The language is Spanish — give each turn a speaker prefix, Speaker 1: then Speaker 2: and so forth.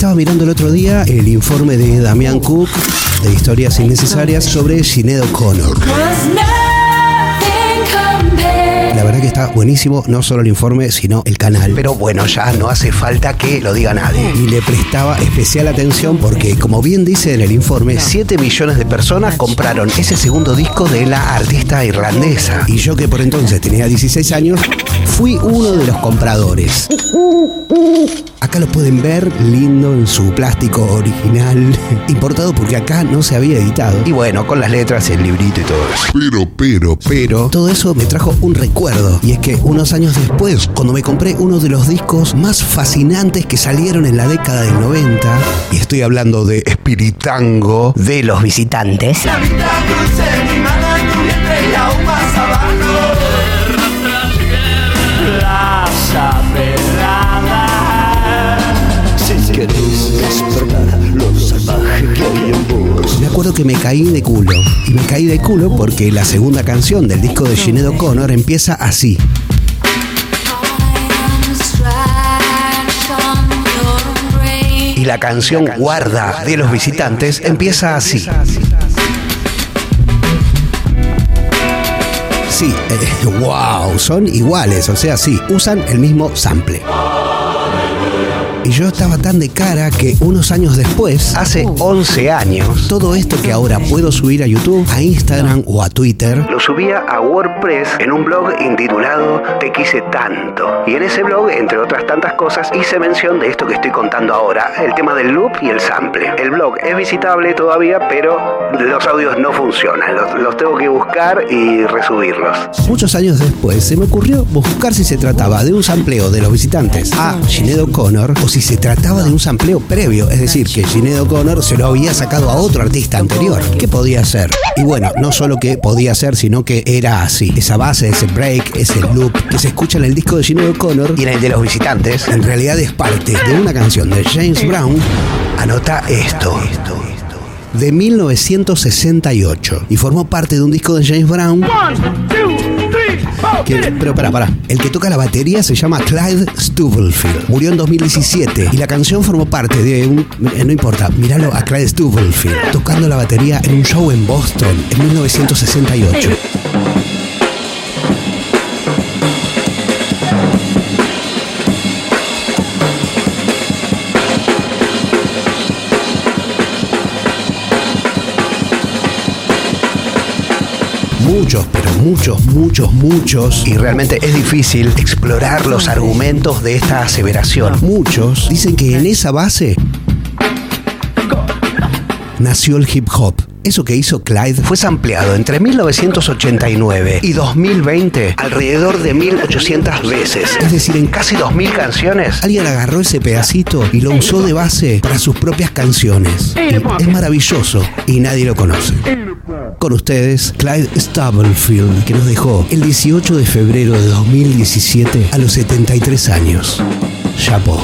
Speaker 1: Estaba mirando el otro día el informe de Damián Cook de Historias Innecesarias sobre Sinead O'Connor. La verdad que está buenísimo, no solo el informe, sino el canal. Pero bueno, ya no hace falta que lo diga nadie. Y le prestaba especial atención porque, como bien dice en el informe, 7 millones de personas compraron ese segundo disco de la artista irlandesa. Y yo que por entonces tenía 16 años, fui uno de los compradores. Acá lo pueden ver lindo en su plástico original, importado porque acá no se había editado. Y bueno, con las letras, el librito y todo eso.
Speaker 2: Pero, pero,
Speaker 1: Pero todo eso me trajo un recuerdo. Y es que unos años después, cuando me compré uno de los discos más fascinantes que salieron en la década del 90, y estoy hablando de Espiritango de los visitantes, me acuerdo que me caí de culo. Y me caí de culo porque la segunda canción del disco de Sinead O'Connor empieza así. Y la canción Guarda de los visitantes empieza así. Sí, eh, wow, son iguales, o sea, sí, usan el mismo sample. Y yo estaba tan de cara que unos años después, hace 11 años, todo esto que ahora puedo subir a YouTube, a Instagram o a Twitter, lo subía a WordPress en un blog intitulado Te quise tanto. Y en ese blog, entre otras tantas cosas, hice mención de esto que estoy contando ahora, el tema del loop y el sample. El blog es visitable todavía, pero los audios no funcionan. Los, los tengo que buscar y resubirlos. Muchos años después se me ocurrió buscar si se trataba de un sampleo de los visitantes a Sinead O'Connor o si se trataba de un sampleo previo, es decir, que Sinead O'Connor se lo había sacado a otro artista anterior. ¿Qué podía ser? Y bueno, no solo que podía ser, sino que era así. Esa base, ese break, ese loop que se escucha en el disco de Sinead O'Connor y en el de los visitantes, en realidad es parte de una canción de James Brown. Anota esto de 1968 y formó parte de un disco de James Brown. Pero para, para. El que toca la batería se llama Clyde Stubblefield. Murió en 2017 y la canción formó parte de un. eh, No importa, míralo a Clyde Stubblefield tocando la batería en un show en Boston en 1968. Muchos, pero muchos, muchos, muchos, y realmente es difícil explorar los argumentos de esta aseveración. Muchos dicen que en esa base nació el hip hop. Eso que hizo Clyde fue sampleado entre 1989 y 2020 alrededor de 1800 veces. Es decir, en casi 2000 canciones, alguien agarró ese pedacito y lo usó de base para sus propias canciones. Es maravilloso y nadie lo conoce. Con ustedes, Clyde Stubblefield, que nos dejó el 18 de febrero de 2017 a los 73 años. Chapo.